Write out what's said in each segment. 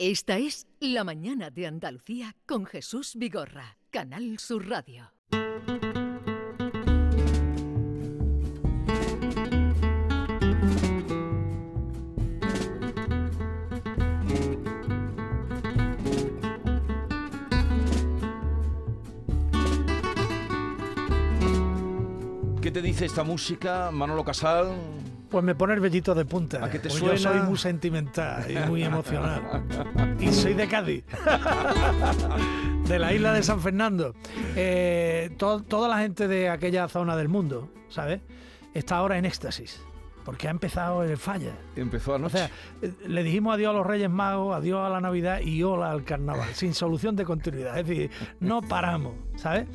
Esta es La Mañana de Andalucía con Jesús Vigorra, Canal Sur Radio. ¿Qué te dice esta música, Manolo Casal? Pues me pone el vellito de punta. ¿A qué te Pues suena? Yo soy muy sentimental y muy emocional. y soy de Cádiz. de la isla de San Fernando. Eh, to- toda la gente de aquella zona del mundo, ¿sabes? Está ahora en éxtasis. Porque ha empezado el falla. Empezó O anoche. sea, eh, le dijimos adiós a los Reyes Magos, adiós a la Navidad y hola al carnaval, sin solución de continuidad. Es decir, no paramos, ¿sabes?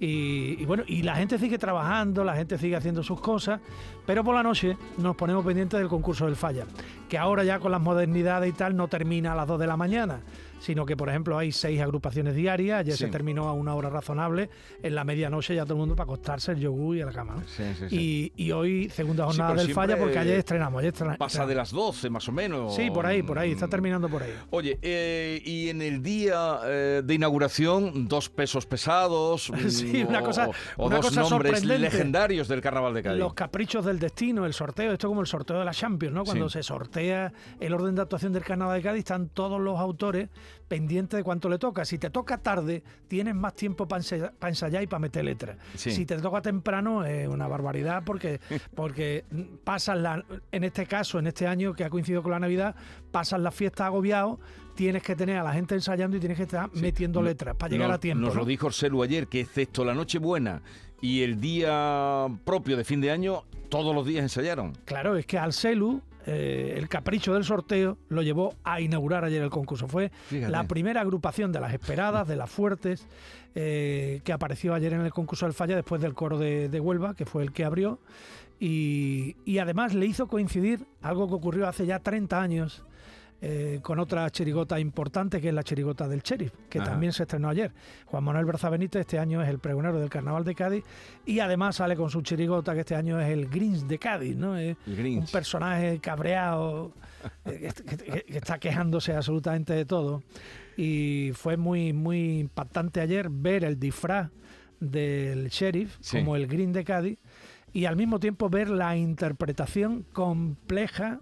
Y, y bueno, y la gente sigue trabajando, la gente sigue haciendo sus cosas, pero por la noche nos ponemos pendientes del concurso del falla, que ahora ya con las modernidades y tal no termina a las 2 de la mañana, sino que por ejemplo hay seis agrupaciones diarias, ayer Sí. se terminó a una hora razonable, en la medianoche ya todo el mundo para acostarse el yogur y a la cama. ¿no? Sí, sí, sí. Y, y hoy segunda jornada del falla porque ayer estrenamos. Ayer Pasa estrenamos. de las 12 más o menos. Sí, por ahí, por ahí, está terminando por ahí. Oye, eh, y en el día eh, de inauguración, dos pesos pesados. Sí, mm, una o- cosa- O, una dos cosa nombres legendarios del carnaval de Cádiz. Los caprichos del destino, el sorteo, esto es como el sorteo de la Champions, ¿no? Cuando Sí. se sortea el orden de actuación del Carnaval de Cádiz, están todos los autores pendientes de cuánto le toca. Si te toca tarde, tienes más tiempo para ensayar y para meter letras. Sí. Si te toca temprano, es una barbaridad porque, porque pasas la, en este caso, en este año que ha coincidido con la Navidad, pasas la fiesta agobiado, tienes que tener a la gente ensayando y tienes que estar Sí. metiendo No- letras para llegar nos- a tiempo. Nos ¿no? lo dijo Orselu ayer, que excepto la Nochebuena y el día propio de fin de año, todos los días ensayaron. Claro, es que al Celu, eh, el capricho del sorteo lo llevó a inaugurar ayer el concurso. Fue Fíjate. la primera agrupación de las esperadas, de las fuertes, eh, que apareció ayer en el concurso del Falla después del coro de, de Huelva, que fue el que abrió. Y, y además le hizo coincidir algo que ocurrió hace ya 30 años. Eh, con otra chirigota importante que es la chirigota del Sheriff, que Ajá. también se estrenó ayer. Juan Manuel Berza Benítez este año es el pregonero del Carnaval de Cádiz y además sale con su chirigota que este año es el Grinch de Cádiz, ¿no? Es El un personaje cabreado eh, que, que- que- que está quejándose absolutamente de todo. Y fue muy, muy impactante ayer ver el disfraz del sheriff Sí. como el Green de Cádiz y al mismo tiempo ver la interpretación compleja,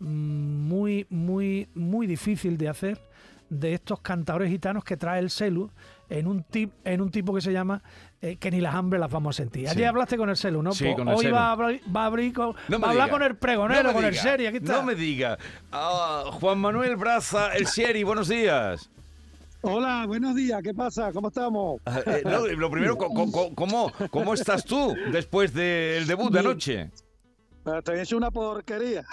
muy, muy, muy difícil de hacer de estos cantadores gitanos que trae el celu en un, tip, en un tipo que se llama eh, que ni las hambre las vamos a sentir. Sí. Ayer hablaste con el celu, ¿no? Sí, Pues con el hoy Celu. va a, abrir, va a abrir con- No va a hablar diga. con el pregonero, No con el serie. Aquí está. No me diga. Ah, Juan Manuel Braza, el Sherry, buenos días. Hola, buenos días, ¿qué pasa? ¿Cómo estamos? Ah, eh, no, lo primero, co- ¿cómo, ¿cómo estás tú después del debut de Bien. anoche? Estoy hecho una porquería.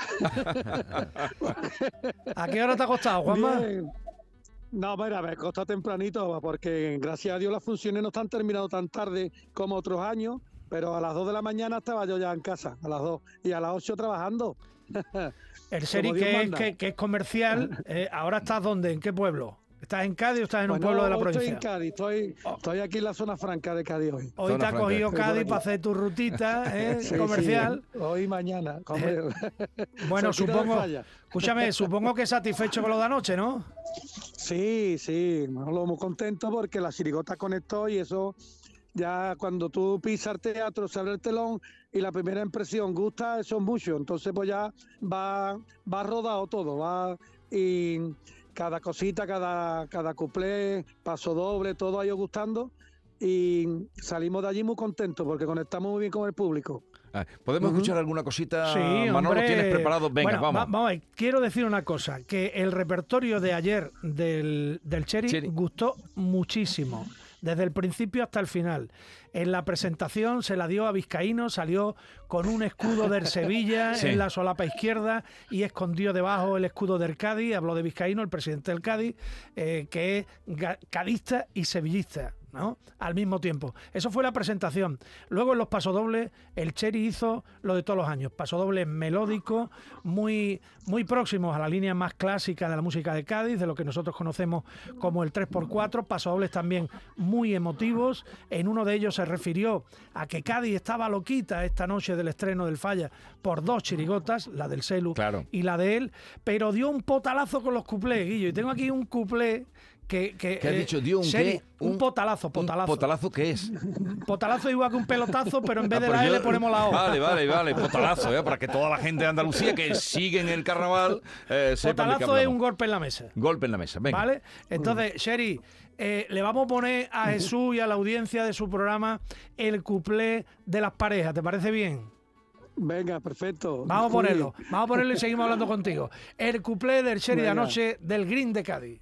¿A qué hora te ha costado, Juanma? Bien. No, mira, me costó tempranito porque gracias a Dios las funciones no están terminando tan tarde como otros años, pero a las 2 de la mañana estaba yo ya en casa, a las 2, y a las 8 trabajando. El serie Dios que es, que, que es comercial, eh, ¿ahora estás dónde? ¿En qué pueblo? ¿Estás en Cádiz o estás en un Bueno, pueblo de la provincia? Estoy en Cádiz, estoy, estoy aquí en la zona franca de Cádiz hoy. Hoy Zona te ha cogido Cádiz para hacer tu rutita ¿eh? Sí, sí, comercial. hoy y mañana. hombre. Bueno, supongo, escúchame, supongo que satisfecho con lo de anoche, ¿no? Sí, sí, lo muy contento porque la chirigota conectó y eso ya cuando tú pisas el teatro, se abre el telón y la primera impresión gusta, eso es mucho. Entonces pues ya va, va rodado todo, va y cada cosita, cada, cada cuplé, paso doble, todo ha ido gustando y salimos de allí muy contentos porque conectamos muy bien con el público. Ah, ¿Podemos escuchar alguna cosita? Sí, Manolo, hombre. ¿tienes preparado? Venga, Bueno, vamos. va- vamos a ver, quiero decir una cosa, que el repertorio de ayer del, del Cherry, Cherry. gustó muchísimo, desde el principio hasta el final. En la presentación se la dio a Vizcaíno, salió con un escudo del Sevilla Sí. en la solapa izquierda y escondió debajo el escudo del Cádiz, habló de Vizcaíno, el presidente del Cádiz, eh, que es cadista y sevillista. ¿No? Al mismo tiempo. Eso fue la presentación. Luego en los pasodobles, el Cherry hizo lo de todos los años. Pasodobles melódicos, muy, muy próximos a la línea más clásica de la música de Cádiz, de lo que nosotros conocemos como el 3x4. Pasodobles también muy emotivos. En uno de ellos se refirió a que Cádiz estaba loquita esta noche del estreno del Falla por dos chirigotas, la del Celu Claro. y la de él, pero dio un potalazo con los cuplés, Guillo. Y tengo aquí un cuplé que... que ¿Qué has eh, dicho? ¿Dio un qué? Un, potalazo, potalazo. ¿Un potalazo qué es? Potalazo igual que un pelotazo, pero en vez Ah, de pues la L ponemos la O. Vale, vale, vale. Potalazo, ¿eh? para que toda la gente de Andalucía que sigue en el carnaval eh, sepa Potalazo es un golpe en la mesa. Golpe en la mesa, venga. ¿Vale? Entonces, Sherry, eh, le vamos a poner a Jesús y a la audiencia de su programa el cuplé de las parejas. ¿Te parece bien? Venga, perfecto. Vamos a ponerlo. Vamos a ponerlo y seguimos hablando contigo. El cuplé del Sherry de anoche del Green de Cádiz.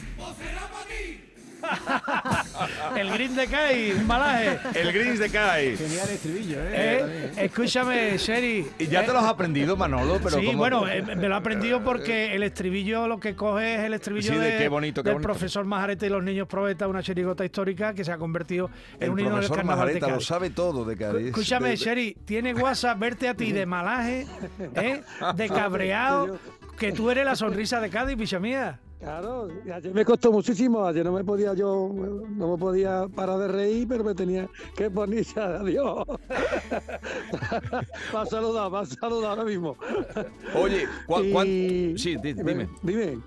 El Green de CAI, un malaje. El Greens de Kai. Genial estribillo, ¿eh? Eh, escúchame, Sherry. Y ya eh, te los has aprendido, Manolo, pero sí, ¿cómo- bueno, eh, me lo he aprendido porque el estribillo lo que coge es el estribillo Sí, de de- qué bonito, qué del bonito. profesor Majarete y los niños probeta, una chirigota histórica que se ha convertido en el un himno del profesor carnaval de Majareta lo Cádiz. sabe todo de Cádiz. Escúchame, De- de- Sherry, tiene WhatsApp verte a ti de malaje, ¿eh? de cabreado, que tú eres la sonrisa de Cádiz, picha mía. Claro, ayer me costó muchísimo, ayer no me podía yo, no me podía parar de reír, pero me tenía que poner adiós. va a saludar, va a saludar ahora mismo. Oye, ¿cuál, cuál- Y- Sí, di- dime. Dime,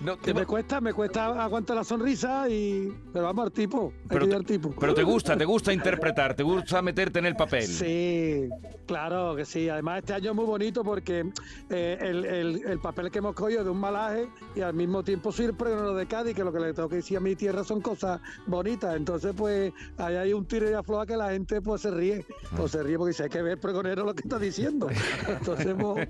No, te que me cuesta, me cuesta aguantar la sonrisa y... Pero vamos al tipo, hay pero, que te, al tipo. pero te gusta, te gusta interpretar, te gusta meterte en el papel. Sí, claro que sí. Además, este año es muy bonito porque eh, el, el- el papel que hemos cogido es de un malaje y al mismo tiempo soy el pregonero de Cádiz, que lo que le tengo que decir a mi tierra son cosas bonitas. Entonces, pues, ahí hay un tiro y afloja que la gente pues se ríe. Pues se ríe porque dice, hay que ver el pregonero lo que está diciendo. Entonces, pues,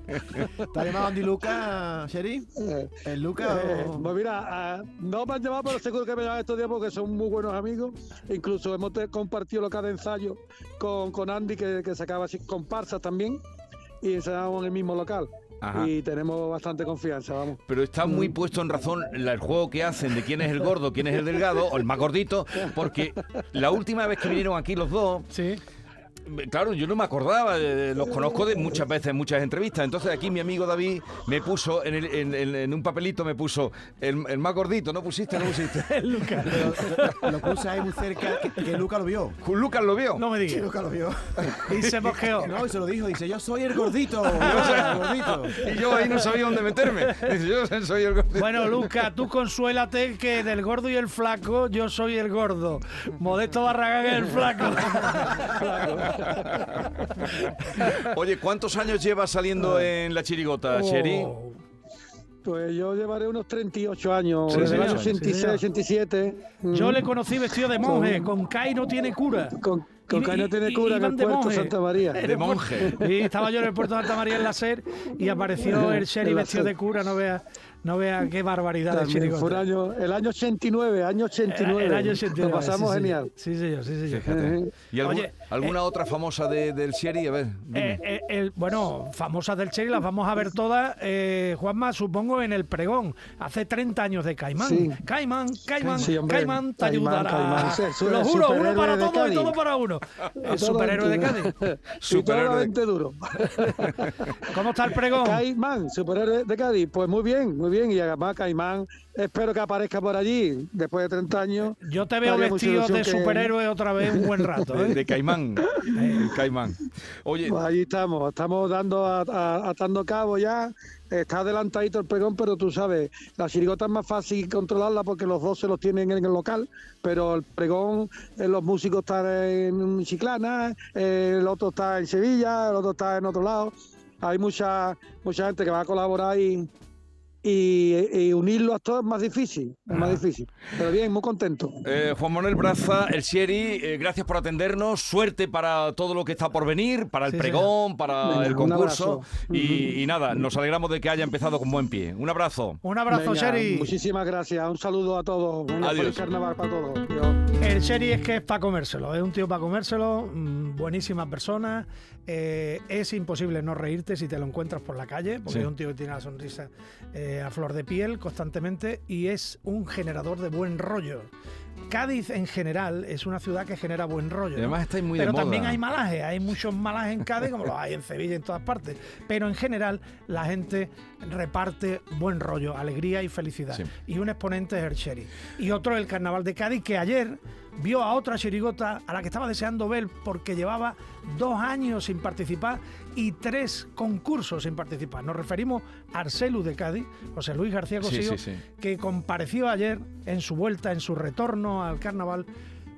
¿Te ha llamado Andy Luca, Sherry? eh, ¿El Luca eh, o...? Pues mira, ah, no me han llamado, pero seguro que me llaman estos días porque son muy buenos amigos. Incluso hemos compartido lo que de ensayo con, con Andy, que, que sacaba así comparsas también, y ensayábamos en el mismo local. Ajá. Y tenemos bastante confianza, vamos. Pero está muy puesto en razón la- el juego que hacen de quién es el gordo, quién es el delgado o el más gordito, porque la última vez que vinieron aquí los dos, Sí. Claro, yo no me acordaba, eh, los conozco de muchas veces en muchas entrevistas. Entonces aquí mi amigo David me puso en, el- en- en- en un papelito, me puso el, el más gordito, ¿no pusiste? ¿No pusiste? Pero lo, lo puse ahí muy cerca, que, que Luca lo vio. Lucas lo vio. No me digas. Luca lo vio. Y se mosqueó. No, y se lo dijo, dice, yo soy el gordito. Yo soy el gordito. Y yo ahí no sabía dónde meterme. Dice, yo soy el gordito. Bueno, Luca, tú consuélate que del gordo y el flaco, yo soy el gordo. Modesto Barragán es el flaco. Oye, ¿cuántos años llevas saliendo en la chirigota, Sherry? Oh. Pues yo llevaré unos 38 años, Sí, desde el año Sí, 86, señor. 87. Yo mm, le conocí vestido de monje, con Kai no tiene cura. Con, con Y- no y- tiene y- cura en el de puerto monje. Santa María. De monje. Sí, estaba yo en el puerto de Santa María en la SER y apareció el la vestido de cura, no vea, no vea qué barbaridad de chirigota. fue un año, el año 89, año 89. El año 89, Lo pasamos sí, genial. Sí, señor, sí, señor. Fíjate. ¿Y algún- Oye, alguna otra famosa de- del Sherry? A ver, dime. Eh, eh, el- bueno, famosas del Cherry las vamos a ver todas, eh, Juanma, supongo en el pregón, hace 30 años de Caimán. Sí. Caimán, Caimán, Sí, hombre. Caimán te Caimán, ayudará. Caimán, sí, su- Lo el juro, uno para de todo y todo para uno. El superhéroe de Cádiz. Superhéroe de- duro. ¿Cómo está el pregón? Caimán, superhéroe de Cádiz. Pues muy bien, muy bien y además Caimán espero que aparezca por allí después de 30 años. Yo te veo vestido de que- superhéroe otra vez un buen rato. De, ¿eh? de Caimán. El Caimán. Oye, Pues allí estamos, estamos dando a- a- atando cabo ya. Está adelantadito el pregón, pero tú sabes, la chirigota es más fácil controlarla porque los dos se los tienen en el local, pero el pregón, eh, los músicos están en Chiclana, eh, el otro está en Sevilla, el otro está en otro lado. Hay mucha mucha gente que va a colaborar y, y, y unirlo a todos es más difícil, es más difícil. Pero bien, muy contento. Eh, Juan Manuel Braza, el Sherry, eh, gracias por atendernos. Suerte para todo lo que está por venir, para el Sí, pregón, para Venga, el concurso. Y, y nada, nos alegramos de que haya empezado con buen pie. Un abrazo. Un abrazo, Venga, Sherry. Muchísimas gracias, un saludo a todos. Un Adiós. feliz carnaval para todos. Adiós. El Sherry es que es para comérselo, es un tío para comérselo, mm, buenísima persona, eh, es imposible no reírte si te lo encuentras por la calle, porque Sí. es un tío que tiene la sonrisa eh, a flor de piel constantemente y es un generador de buen rollo. Cádiz en general es una ciudad que genera buen rollo. Y ¿no? además estáis muy Pero de moda. también hay malajes, hay muchos malajes en Cádiz, como los hay en Sevilla y en todas partes. Pero en general la gente reparte buen rollo, alegría y felicidad. Sí. Y un exponente es el Sherry. Y otro es el Carnaval de Cádiz, que ayer vio a otra chirigota a la que estaba deseando ver porque llevaba dos años sin participar y tres concursos sin participar. Nos referimos a Arcelu de Cádiz, José Luis García Sí, Cosío, sí, sí. que compareció ayer en su vuelta, en su retorno al carnaval,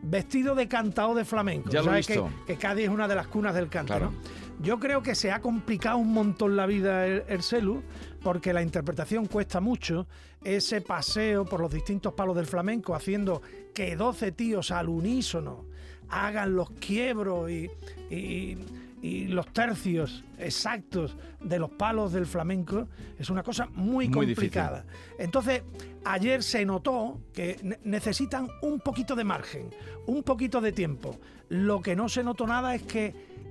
vestido de cantao de flamenco. Ya lo he que, visto. que Cádiz es una de las cunas del canto, Claro. ¿no? Yo creo que se ha complicado un montón la vida el, el Celu, porque la interpretación cuesta mucho. Ese paseo por los distintos palos del flamenco, haciendo que 12 tíos al unísono hagan los quiebros y, y- y los tercios exactos de los palos del flamenco, es una cosa muy, Muy difícil. complicada. Entonces, ayer se notó que ne- necesitan un poquito de margen, un poquito de tiempo. Lo que no se notó nada es que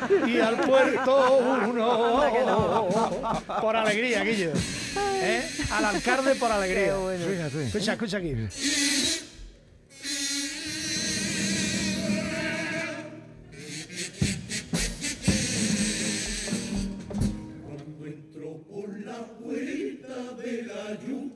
al puerto uno. Por alegría, Guillo. ¿Eh? Al alcalde por alegría. Fíjate. Escucha, escucha aquí. Cuando entró por la puerta del ayuntamiento,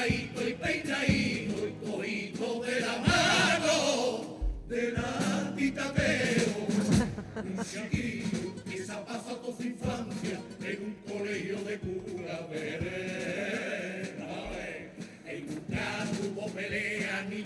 arregladito y peinadito y cogito de la mano del antitateo. Un chiquillo que se ha pasado toda su infancia en un colegio de cura verena. En nunca tuvo pelea ni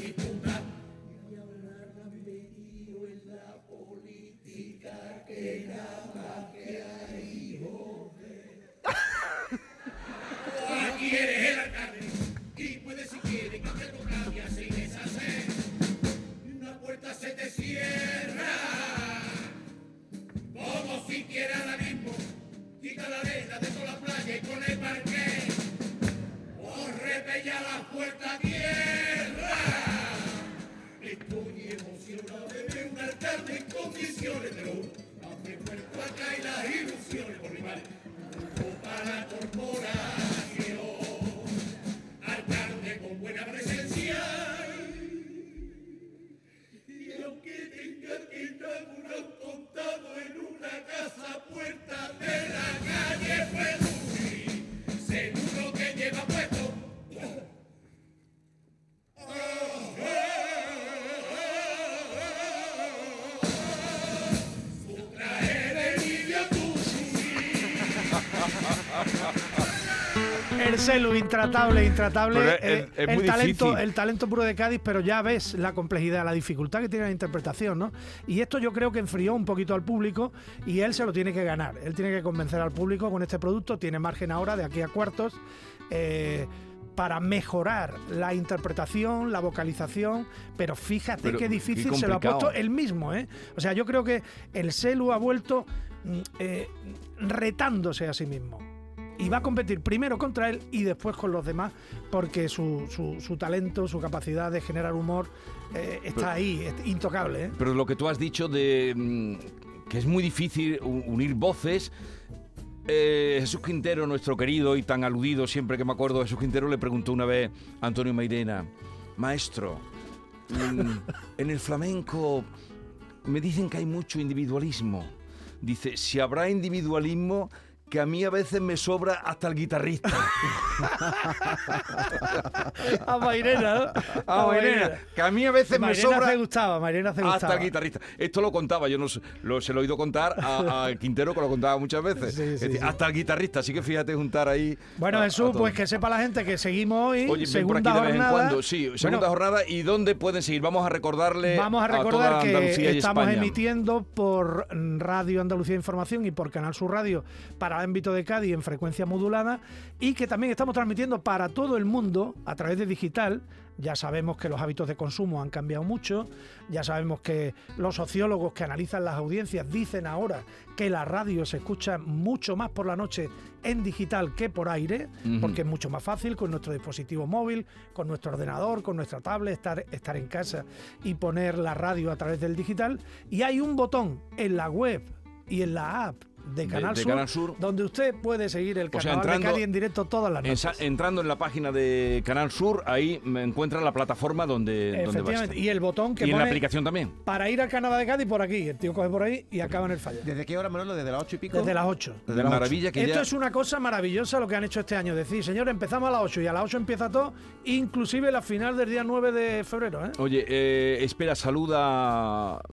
El celu, intratable, intratable. Es- eh, es el, talento, difícil. el talento puro de Cádiz, pero ya ves la complejidad, la dificultad que tiene la interpretación, ¿no? Y esto yo creo que enfrió un poquito al público y él se lo tiene que ganar. Él tiene que convencer al público con este producto. Tiene margen ahora de aquí a cuartos. eh, para mejorar la interpretación, la vocalización, pero fíjate Pero qué qué difícil se lo ha puesto él mismo, ¿eh? O sea, yo creo que el celu ha vuelto mm, eh, retándose a sí mismo y va a competir primero contra él y después con los demás, porque su, su- su talento, su capacidad de generar humor eh, está Pero- ahí, es intocable. ¿eh? Pero lo que tú has dicho de mm, que es muy difícil unir voces. eh, Jesús Quintero, nuestro querido y tan aludido siempre que me acuerdo, Jesús Quintero le preguntó una vez a Antonio Mairena, maestro, en el flamenco me dicen que hay mucho individualismo. Dice, si habrá individualismo, que a mí a veces me sobra hasta el guitarrista. A Mairena, ¿no? Ah, Mairena, que a mí a veces me Mairena sobra te gustaba, Mairena te gustaba. hasta el guitarrista. Esto lo contaba, yo no sé, lo, se lo he oído contar a, a Quintero, que lo contaba muchas veces. Sí, sí, Es decir, sí. Hasta el guitarrista, así que fíjate juntar ahí. Bueno, a- a Jesús, pues que sepa la gente que seguimos hoy, Oye, ven por aquí segunda de vez jornada. en cuando. Sí, segunda Bueno, jornada. ¿Y dónde pueden seguir? Vamos a recordarle. Vamos a recordar que estamos España. emitiendo por Radio Andalucía Información y por Canal Sur Radio para ámbito de Cádiz en frecuencia modulada y que también estamos transmitiendo para todo el mundo a través de digital. Ya sabemos que los hábitos de consumo han cambiado mucho, ya sabemos que los sociólogos que analizan las audiencias dicen ahora que la radio se escucha mucho más por la noche en digital que por aire, porque es mucho más fácil con nuestro dispositivo móvil, con nuestro ordenador, con nuestra tablet, estar, estar en casa y poner la radio a través del digital. Y hay un botón en la web y en la app de Canal, de Sur, Canal Sur. donde usted puede seguir el O sea, carnaval de Cádiz en directo todas las noches. Entrando en la página de Canal Sur, ahí me encuentra la plataforma donde, donde va a estar. Y el botón que Y en la aplicación también. para ir al carnaval de Cádiz por aquí. El tío coge por ahí y acaba en el fallo. ¿Desde qué hora, Manolo? ¿Desde las ocho y pico? Desde las 8. Desde De las ocho. maravilla que Esto ya. es una cosa maravillosa lo que han hecho este año. Decir, señor, empezamos a las 8 y a las 8 empieza todo, inclusive la final del día 9 de febrero. ¿eh? Oye, eh, espera, saluda